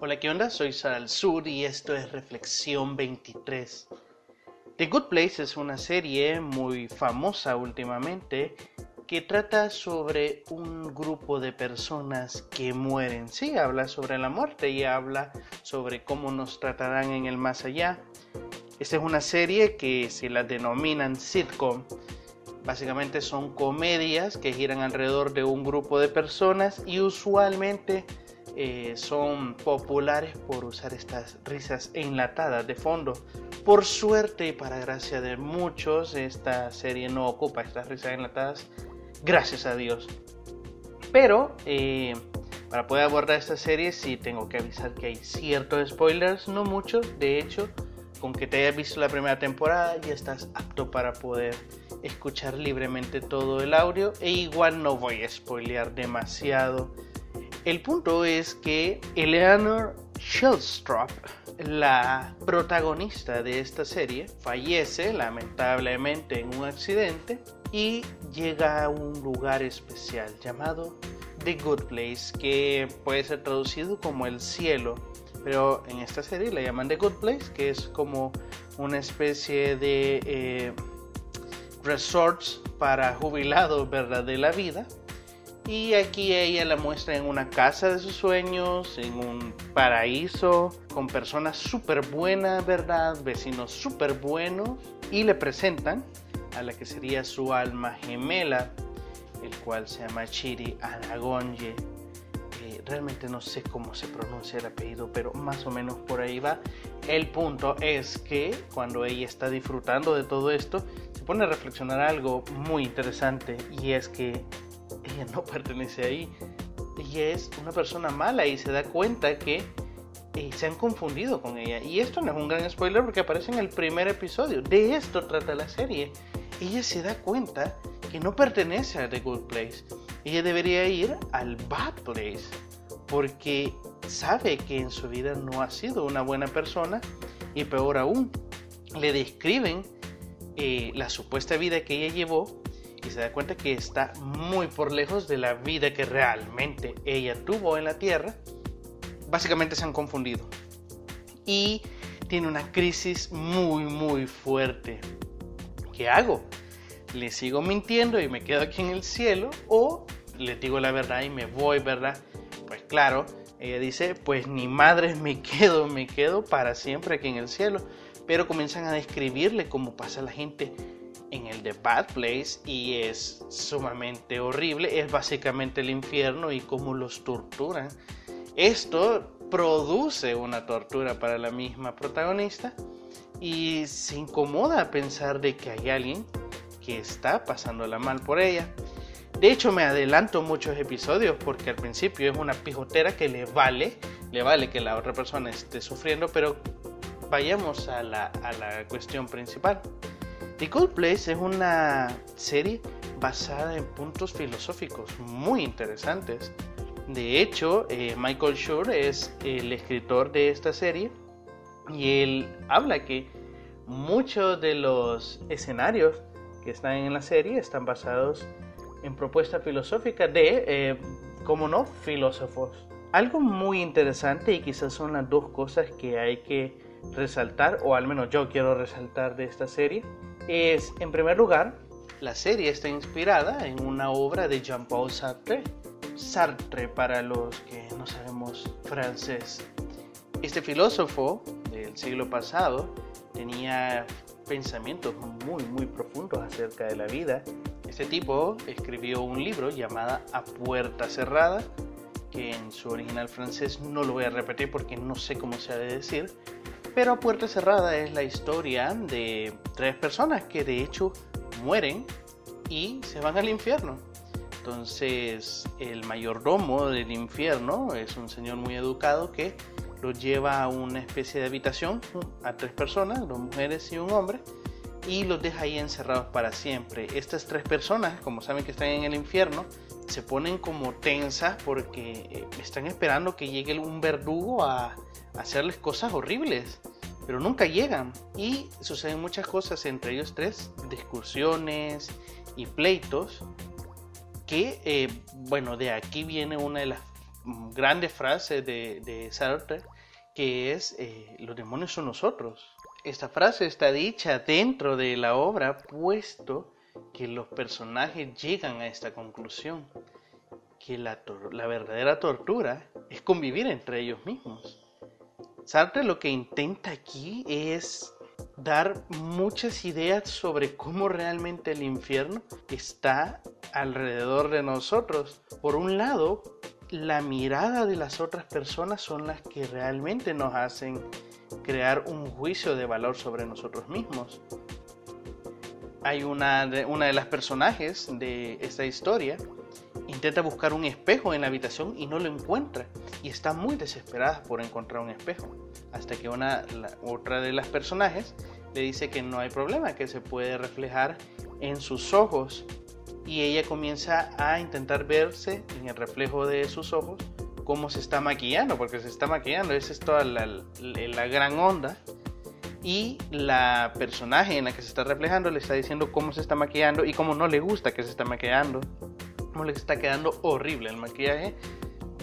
Hola, ¿qué onda? Soy Sal Sur y esto es Reflexión 23. The Good Place es una serie muy famosa últimamente que trata sobre un grupo de personas que mueren. Sí, habla sobre la muerte y habla sobre cómo nos tratarán en el más allá. Esta es una serie que se la denominan sitcom. Básicamente son comedias que giran alrededor de un grupo de personas y usualmente eh, son populares por usar estas risas enlatadas de fondo. Por suerte y para gracia de muchos, esta serie no ocupa estas risas enlatadas gracias a Dios. Pero eh, para poder abordar esta serie sí tengo que avisar que hay ciertos spoilers, no muchos, de hecho, con que te hayas visto la primera temporada ya estás apto para poder escuchar libremente todo el audio e igual no voy a spoilear demasiado. El punto es que Eleanor Shellstrop, la protagonista de esta serie, fallece lamentablemente en un accidente y llega a un lugar especial llamado The Good Place, que puede ser traducido como el cielo, pero en esta serie la llaman The Good Place, que es como una especie de eh, resorts para jubilados ¿verdad? de la vida. Y aquí ella la muestra en una casa de sus sueños, en un paraíso, con personas súper buenas, ¿verdad? Vecinos súper buenos. Y le presentan a la que sería su alma gemela, el cual se llama Chiri Anagonye. Eh, realmente no sé cómo se pronuncia el apellido, pero más o menos por ahí va. El punto es que cuando ella está disfrutando de todo esto, se pone a reflexionar algo muy interesante y es que ella no pertenece ahí. Ella es una persona mala y se da cuenta que eh, se han confundido con ella. Y esto no es un gran spoiler porque aparece en el primer episodio. De esto trata la serie ella se da cuenta que no pertenece a The Good Place. Ella debería ir al Bad Place porque sabe que en su vida no ha sido una buena persona y peor aún, le describen eh, la supuesta vida que ella llevó y se da cuenta que está muy por lejos de la vida que realmente ella tuvo en la tierra. Básicamente se han confundido y tiene una crisis muy muy fuerte ¿qué hago? ¿Le sigo mintiendo y me quedo aquí en el cielo? ¿O le digo la verdad y me voy, verdad? Pues claro, ella dice, pues ni madre me quedo, me quedo para siempre aquí en el cielo. Pero comienzan a describirle cómo pasa la gente en el The Bad Place y es sumamente horrible. Es básicamente el infierno y cómo los torturan. Esto produce una tortura para la misma protagonista y se incomoda a pensar de que hay alguien que está pasándola mal por ella. De hecho, me adelanto muchos episodios porque al principio es una pijotera que le vale, le vale que la otra persona esté sufriendo, pero vayamos a la, a la cuestión principal. The Good Place es una serie basada en puntos filosóficos muy interesantes. De hecho, eh, Michael Schur es el escritor de esta serie y él habla que muchos de los escenarios que están en la serie están basados en propuestas filosóficas de, eh, como no, filósofos. Algo muy interesante y quizás son las dos cosas que hay que resaltar, o al menos yo quiero resaltar de esta serie, es en primer lugar, la serie está inspirada en una obra de Jean-Paul Sartre. Sartre para los que no sabemos francés. Este filósofo del siglo pasado tenía pensamientos muy muy profundos acerca de la vida. Este tipo escribió un libro llamado A Puerta Cerrada, que en su original francés no lo voy a repetir porque no sé cómo se ha de decir, pero A Puerta Cerrada es la historia de tres personas que de hecho mueren y se van al infierno. Entonces el mayordomo del infierno es un señor muy educado que los lleva a una especie de habitación a tres personas, dos mujeres y un hombre, y los deja ahí encerrados para siempre. Estas tres personas, como saben que están en el infierno, se ponen como tensas porque eh, están esperando que llegue un verdugo a hacerles cosas horribles, pero nunca llegan. Y suceden muchas cosas entre ellos tres, discusiones y pleitos, que, eh, bueno, de aquí viene una de las grande frase de, de Sartre que es eh, los demonios son nosotros. Esta frase está dicha dentro de la obra puesto que los personajes llegan a esta conclusión, que la, verdadera tortura es convivir entre ellos mismos. Sartre lo que intenta aquí es dar muchas ideas sobre cómo realmente el infierno está alrededor de nosotros. Por un lado, la mirada de las otras personas son las que realmente nos hacen crear un juicio de valor sobre nosotros mismos. Hay una de, una de las personajes de esta historia intenta buscar un espejo en la habitación y no lo encuentra y está muy desesperada por encontrar un espejo hasta que una otra de las personajes le dice que no hay problema que se puede reflejar en sus ojos y ella comienza a intentar verse en el reflejo de sus ojos cómo se está maquillando porque se está maquillando es toda la, la gran onda y la personaje en la que se está reflejando le está diciendo cómo se está maquillando y cómo no le gusta que se está maquillando le está quedando horrible el maquillaje.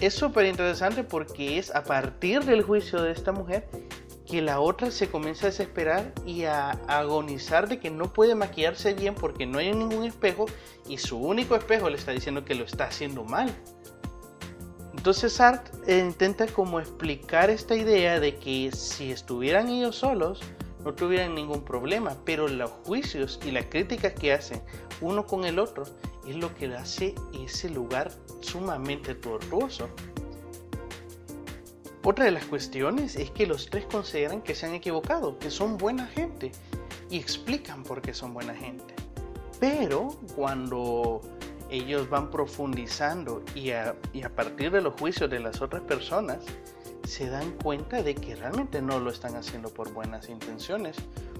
Es súper interesante porque es a partir del juicio de esta mujer que la otra se comienza a desesperar y a agonizar de que no puede maquillarse bien porque no hay ningún espejo y su único espejo le está diciendo que lo está haciendo mal. Entonces Art intenta como explicar esta idea de que si estuvieran ellos solos no tuvieran ningún problema, pero los juicios y las críticas que hacen uno con el otro es lo que hace ese lugar sumamente tortuoso. Otra de las cuestiones es que los tres consideran que se han equivocado, que son buena gente y explican por qué son buena gente. Pero cuando ellos van profundizando y a, partir de los juicios de las otras personas, se dan cuenta de que realmente no lo están haciendo por buenas intenciones.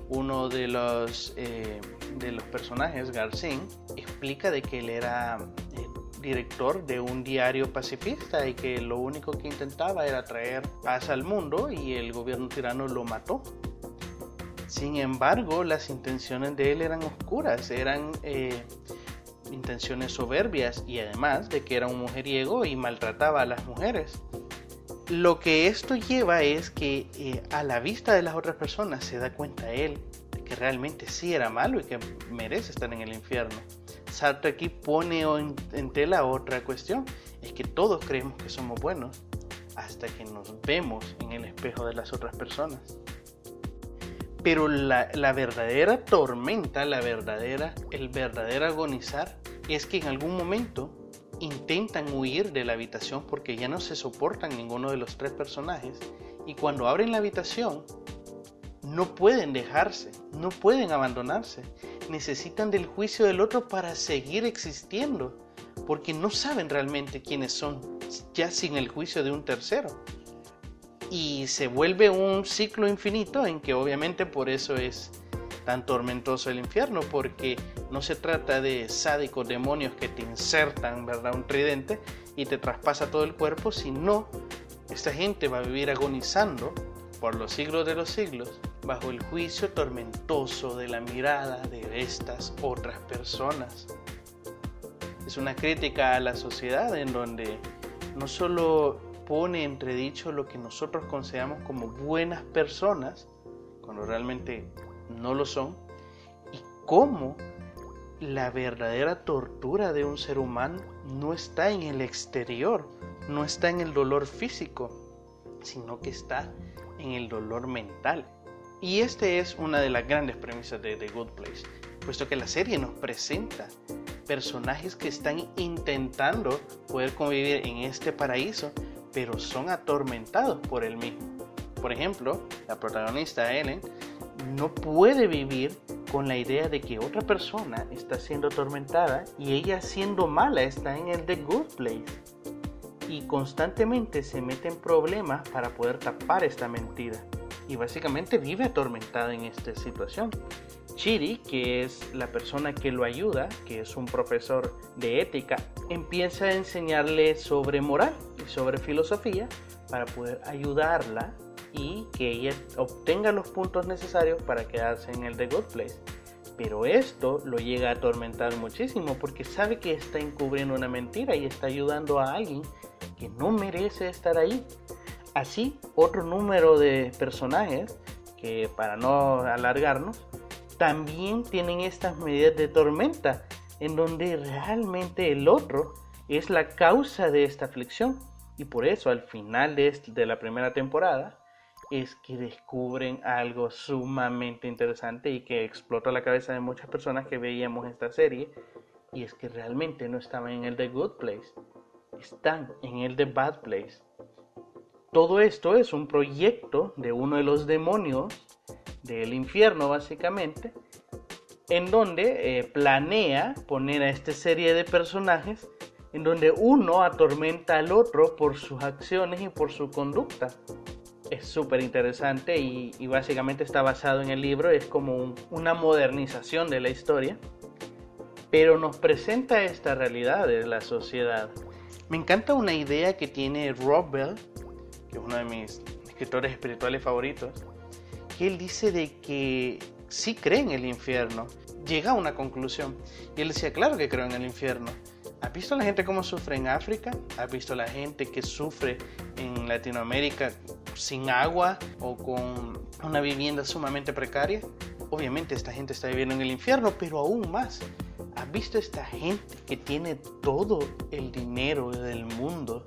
Uno de los, eh, personajes, Garcín, explica de que él era eh, director de un diario pacifista y que lo único que intentaba era traer paz al mundo y el gobierno tirano lo mató. Sin embargo, las intenciones de él eran oscuras, eran eh, intenciones soberbias y además de que era un mujeriego y maltrataba a las mujeres. Lo que esto lleva es que eh, a la vista de las otras personas se da cuenta él de que realmente sí era malo y que merece estar en el infierno. Sartre aquí pone en, tela otra cuestión, es que todos creemos que somos buenos hasta que nos vemos en el espejo de las otras personas. Pero la, la verdadera tormenta, la verdadera, el verdadero agonizar es que en algún momento intentan huir de la habitación porque ya no se soportan ninguno de los tres personajes y cuando abren la habitación no pueden dejarse, no pueden abandonarse, necesitan del juicio del otro para seguir existiendo porque no saben realmente quiénes son ya sin el juicio de un tercero. Y se vuelve un ciclo infinito en que obviamente por eso es tan tormentoso el infierno, porque no se trata de sádicos demonios que te insertan, ¿verdad? Un tridente y te traspasa todo el cuerpo, sino esta gente va a vivir agonizando por los siglos de los siglos bajo el juicio tormentoso de la mirada de estas otras personas. Es una crítica a la sociedad en donde no solo pone entredicho lo que nosotros consideramos como buenas personas, cuando realmente no lo son, y cómo la verdadera tortura de un ser humano no está en el exterior, no está en el dolor físico, sino que está en el dolor mental. Y esta es una de las grandes premisas de The Good Place, puesto que la serie nos presenta personajes que están intentando poder convivir en este paraíso, pero son atormentados por el mismo. Por ejemplo, la protagonista Ellen no puede vivir con la idea de que otra persona está siendo atormentada y ella siendo mala está en el The Good Place. Y constantemente se mete en problemas para poder tapar esta mentira. Y básicamente vive atormentada en esta situación. Chiri, que es la persona que lo ayuda, que es un profesor de ética, empieza a enseñarle sobre moral sobre filosofía para poder ayudarla y que ella obtenga los puntos necesarios para quedarse en el The Good Place. Pero esto lo llega a atormentar muchísimo porque sabe que está encubriendo una mentira y está ayudando a alguien que no merece estar ahí. Así, otro número de personajes, que para no alargarnos, también tienen estas medidas de tormenta, en donde realmente el otro es la causa de esta aflicción. Y por eso al final de, la primera temporada es que descubren algo sumamente interesante y que explota la cabeza de muchas personas que veíamos esta serie. Y es que realmente no estaban en el The Good Place, están en el The Bad Place. Todo esto es un proyecto de uno de los demonios del infierno básicamente, en donde eh, planea poner a esta serie de personajes en donde uno atormenta al otro por sus acciones y por su conducta. Es súper interesante y, básicamente está basado en el libro, es como una modernización de la historia, pero nos presenta esta realidad de la sociedad. Me encanta una idea que tiene Rob Bell, que es uno de mis escritores espirituales favoritos, que él dice de que sí cree en el infierno. Llega a una conclusión. Y él decía, claro que creo en el infierno. ¿Has visto la gente cómo sufre en África? ¿Has visto la gente que sufre en Latinoamérica sin agua o con una vivienda sumamente precaria? Obviamente esta gente está viviendo en el infierno, pero aún más. ¿Has visto esta gente que tiene todo el dinero del mundo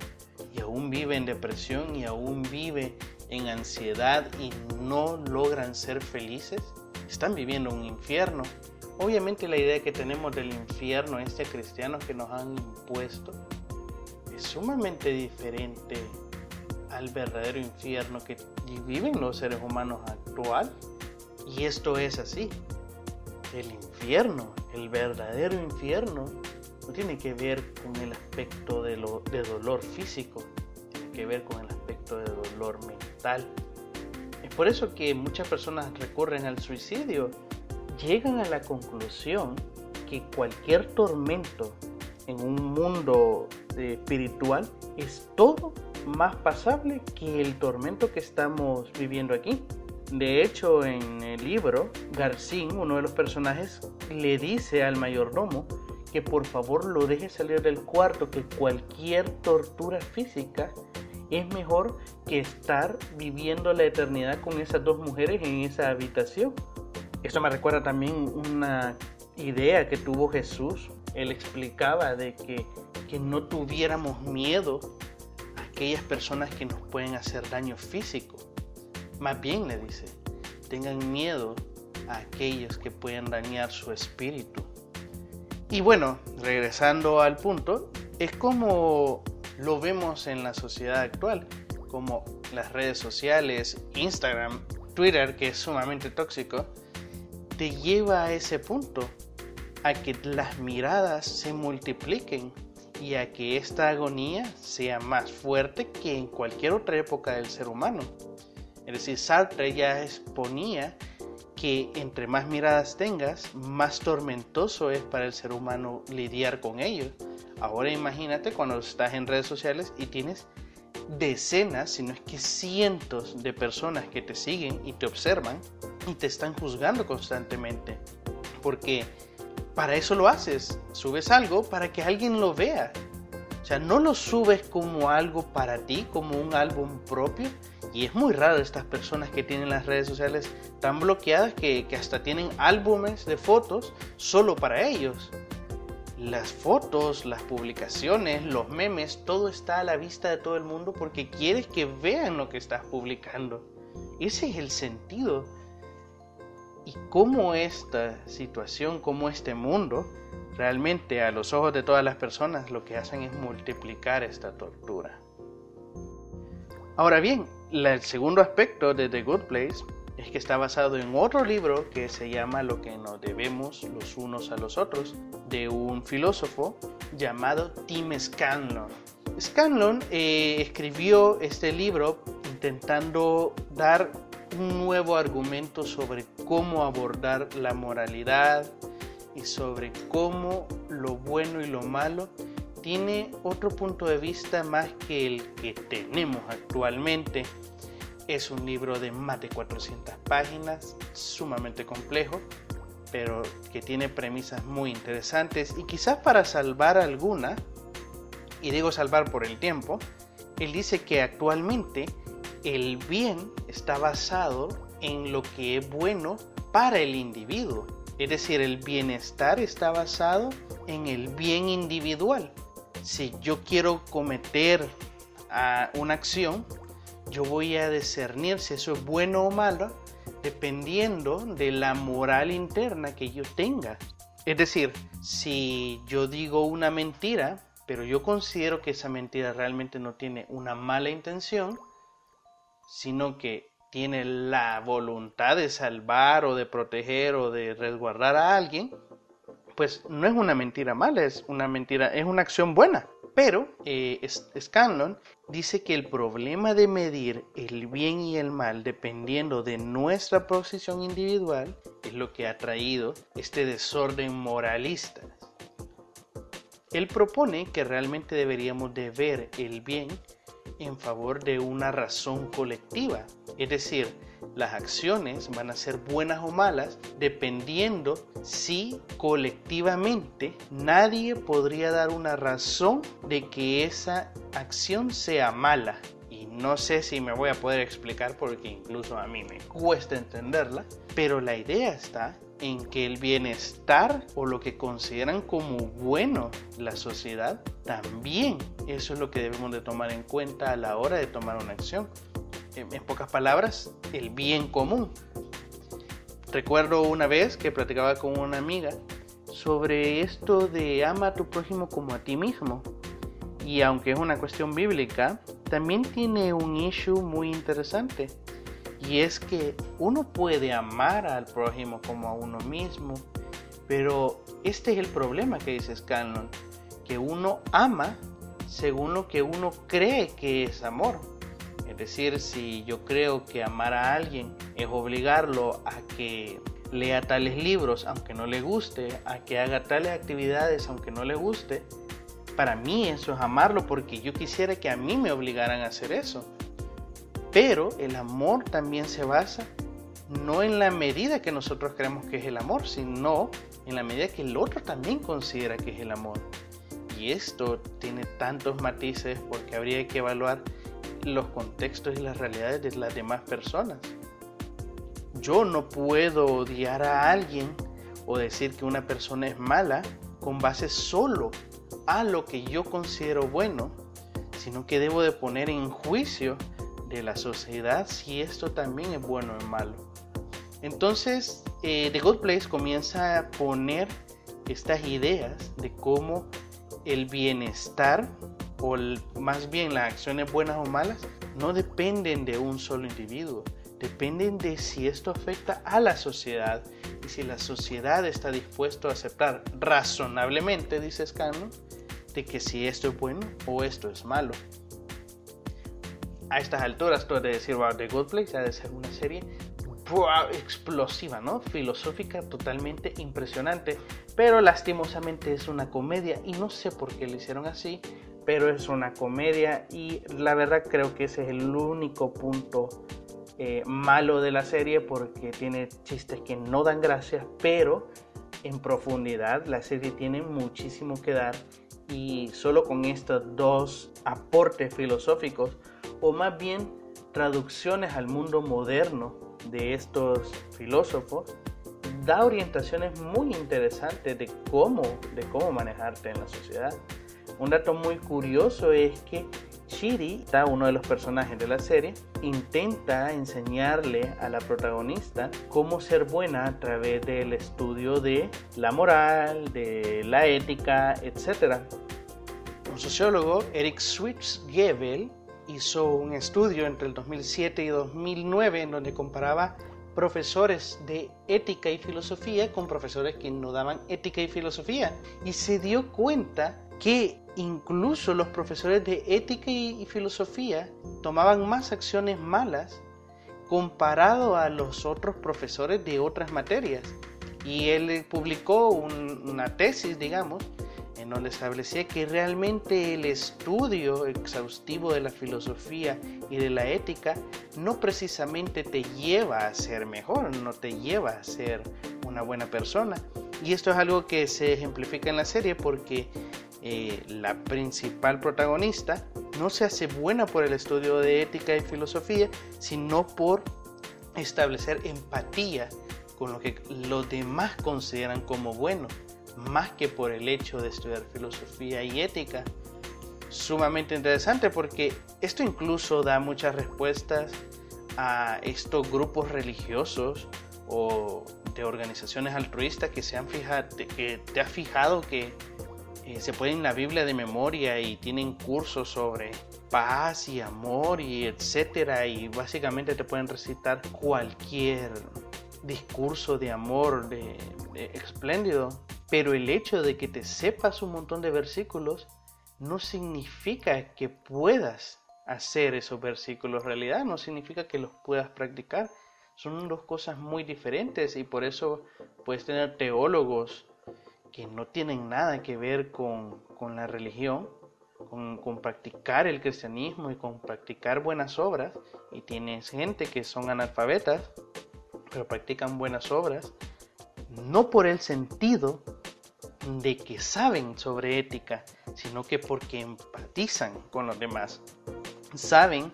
y aún vive en depresión y aún vive en ansiedad y no logran ser felices? Están viviendo un infierno. Obviamente la idea que tenemos del infierno este cristiano que nos han impuesto es sumamente diferente al verdadero infierno que viven los seres humanos actual. Y esto es así. El infierno, el verdadero infierno, no tiene que ver con el aspecto de, lo, de dolor físico, tiene que ver con el aspecto de dolor mental. Es por eso que muchas personas recurren al suicidio llegan a la conclusión que cualquier tormento en un mundo eh, espiritual es todo más pasable que el tormento que estamos viviendo aquí. De hecho, en el libro, Garcín, uno de los personajes, le dice al mayordomo que por favor lo deje salir del cuarto, que cualquier tortura física es mejor que estar viviendo la eternidad con esas dos mujeres en esa habitación. Esto me recuerda también una idea que tuvo Jesús. Él explicaba de que, que no tuviéramos miedo a aquellas personas que nos pueden hacer daño físico. Más bien le dice, tengan miedo a aquellos que pueden dañar su espíritu. Y bueno, regresando al punto, es como lo vemos en la sociedad actual, como las redes sociales, Instagram, Twitter, que es sumamente tóxico, te lleva a ese punto, a que las miradas se multipliquen y a que esta agonía sea más fuerte que en cualquier otra época del ser humano. Es decir, Sartre ya exponía que entre más miradas tengas, más tormentoso es para el ser humano lidiar con ellos. Ahora imagínate cuando estás en redes sociales y tienes decenas, si no es que cientos de personas que te siguen y te observan y te están juzgando constantemente. Porque para eso lo haces. Subes algo para que alguien lo vea. O sea, no lo subes como algo para ti, como un álbum propio. Y es muy raro estas personas que tienen las redes sociales tan bloqueadas que, que hasta tienen álbumes de fotos solo para ellos las fotos, las publicaciones, los memes, todo está a la vista de todo el mundo porque quieres que vean lo que estás publicando. Ese es el sentido. Y cómo esta situación, cómo este mundo, realmente a los ojos de todas las personas lo que hacen es multiplicar esta tortura. Ahora bien, el segundo aspecto de The Good Place que está basado en otro libro que se llama Lo que nos debemos los unos a los otros, de un filósofo llamado Tim Scanlon. Scanlon eh, escribió este libro intentando dar un nuevo argumento sobre cómo abordar la moralidad y sobre cómo lo bueno y lo malo tiene otro punto de vista más que el que tenemos actualmente es un libro de más de 400 páginas, sumamente complejo, pero que tiene premisas muy interesantes y quizás para salvar alguna, y digo salvar por el tiempo, Él dice que actualmente el bien está basado en lo que es bueno para el individuo. Es decir, el bienestar está basado en el bien individual. Si yo quiero cometer ah, una acción, yo voy a discernir si eso es bueno o malo dependiendo de la moral interna que yo tenga. Es decir, si yo digo una mentira, pero yo considero que esa mentira realmente no tiene una mala intención, sino que tiene la voluntad de salvar o de proteger o de resguardar a alguien, pues no es una mentira mala, es una mentira, es una acción buena. Pero eh, Scanlon dice que el problema de medir el bien y el mal dependiendo de nuestra posición individual es lo que ha traído este desorden moralista. Él propone que realmente deberíamos de ver el bien en favor de una razón colectiva, es decir, las acciones van a ser buenas o malas dependiendo si colectivamente nadie podría dar una razón de que esa acción sea mala. Y no sé si me voy a poder explicar porque incluso a mí me cuesta entenderla, pero la idea está en que el bienestar o lo que consideran como bueno la sociedad, también eso es lo que debemos de tomar en cuenta a la hora de tomar una acción en pocas palabras, el bien común. Recuerdo una vez que platicaba con una amiga sobre esto de ama a tu prójimo como a ti mismo. Y aunque es una cuestión bíblica, también tiene un issue muy interesante. Y es que uno puede amar al prójimo como a uno mismo, pero este es el problema que dice Scanlon, que uno ama según lo que uno cree que es amor. Es decir, si yo creo que amar a alguien es obligarlo a que lea tales libros aunque no le guste, a que haga tales actividades aunque no le guste, para mí eso es amarlo porque yo quisiera que a mí me obligaran a hacer eso. Pero el amor también se basa no en la medida que nosotros creemos que es el amor, sino en la medida que el otro también considera que es el amor. Y esto tiene tantos matices porque habría que evaluar los contextos y las realidades de las demás personas. Yo no puedo odiar a alguien o decir que una persona es mala con base solo a lo que yo considero bueno, sino que debo de poner en juicio de la sociedad si esto también es bueno o malo. Entonces, eh, The Good Place comienza a poner estas ideas de cómo el bienestar o más bien las acciones buenas o malas, no dependen de un solo individuo, dependen de si esto afecta a la sociedad y si la sociedad está dispuesto a aceptar razonablemente, dice Scanlon, de que si esto es bueno o esto es malo. A estas alturas, todo de decir, wow, The Good Place ha de ser una serie explosiva, ¿no? Filosófica totalmente impresionante, pero lastimosamente es una comedia y no sé por qué lo hicieron así, pero es una comedia y la verdad creo que ese es el único punto eh, malo de la serie porque tiene chistes que no dan gracias, pero en profundidad la serie tiene muchísimo que dar y solo con estos dos aportes filosóficos o más bien traducciones al mundo moderno de estos filósofos da orientaciones muy interesantes de cómo, de cómo manejarte en la sociedad. Un dato muy curioso es que Chiri, uno de los personajes de la serie, intenta enseñarle a la protagonista cómo ser buena a través del estudio de la moral, de la ética, etc. Un sociólogo, Eric Schwitzgebel, hizo un estudio entre el 2007 y 2009 en donde comparaba profesores de ética y filosofía con profesores que no daban ética y filosofía y se dio cuenta que incluso los profesores de ética y, filosofía tomaban más acciones malas comparado a los otros profesores de otras materias. Y él publicó una tesis, digamos, en donde establecía que realmente el estudio exhaustivo de la filosofía y de la ética no precisamente te lleva a ser mejor, no te lleva a ser una buena persona. Y esto es algo que se ejemplifica en la serie porque eh, la principal protagonista no se hace buena por el estudio de ética y filosofía, sino por establecer empatía con lo que los demás consideran como bueno, más que por el hecho de estudiar filosofía y ética. Sumamente interesante porque esto incluso da muchas respuestas a estos grupos religiosos o de organizaciones altruistas que se han fijado, que te has fijado que eh, se pueden la Biblia de memoria y tienen cursos sobre paz y amor y etcétera y básicamente te pueden recitar cualquier discurso de amor de, espléndido. Pero el hecho de que te sepas un montón de versículos no significa que puedas hacer esos versículos. Realidad no significa que los puedas practicar. Son dos cosas muy diferentes y por eso puedes tener teólogos que no tienen nada que ver con, la religión, con, practicar el cristianismo y con practicar buenas obras, y tienes gente que son analfabetas, pero practican buenas obras, no por el sentido de que saben sobre ética, sino que porque empatizan con los demás, saben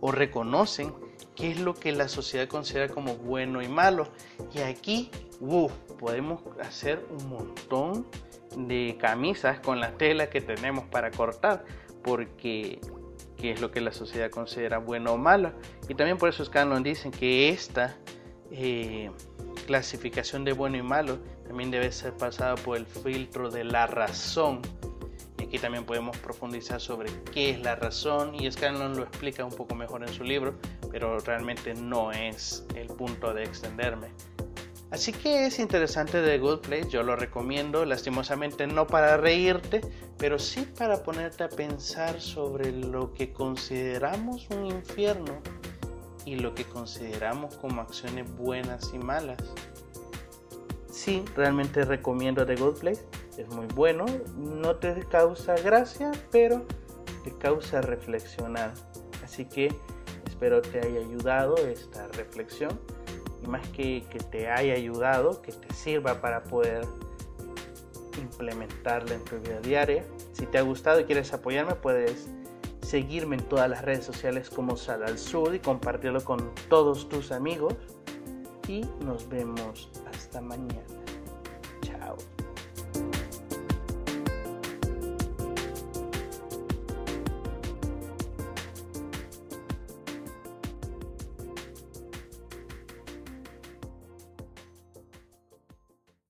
o reconocen qué es lo que la sociedad considera como bueno y malo. Y aquí, podemos hacer un montón de camisas con la tela que tenemos para cortar, porque qué es lo que la sociedad considera bueno o malo. Y también por eso Scanlon dicen que esta eh, clasificación de bueno y malo también debe ser pasada por el filtro de la razón. Y aquí también podemos profundizar sobre qué es la razón y Scanlon lo explica un poco mejor en su libro, pero realmente no es el punto de extenderme. Así que es interesante The Good Place, yo lo recomiendo, lastimosamente no para reírte, pero sí para ponerte a pensar sobre lo que consideramos un infierno y lo que consideramos como acciones buenas y malas. Sí, realmente recomiendo The Good Place, es muy bueno, no te causa gracia, pero te causa reflexionar. Así que espero te haya ayudado esta reflexión y más que, que te haya ayudado, que te sirva para poder implementarla en tu vida diaria. Si te ha gustado y quieres apoyarme, puedes seguirme en todas las redes sociales como Sal al Sur y compartirlo con todos tus amigos. Y nos vemos hasta mañana.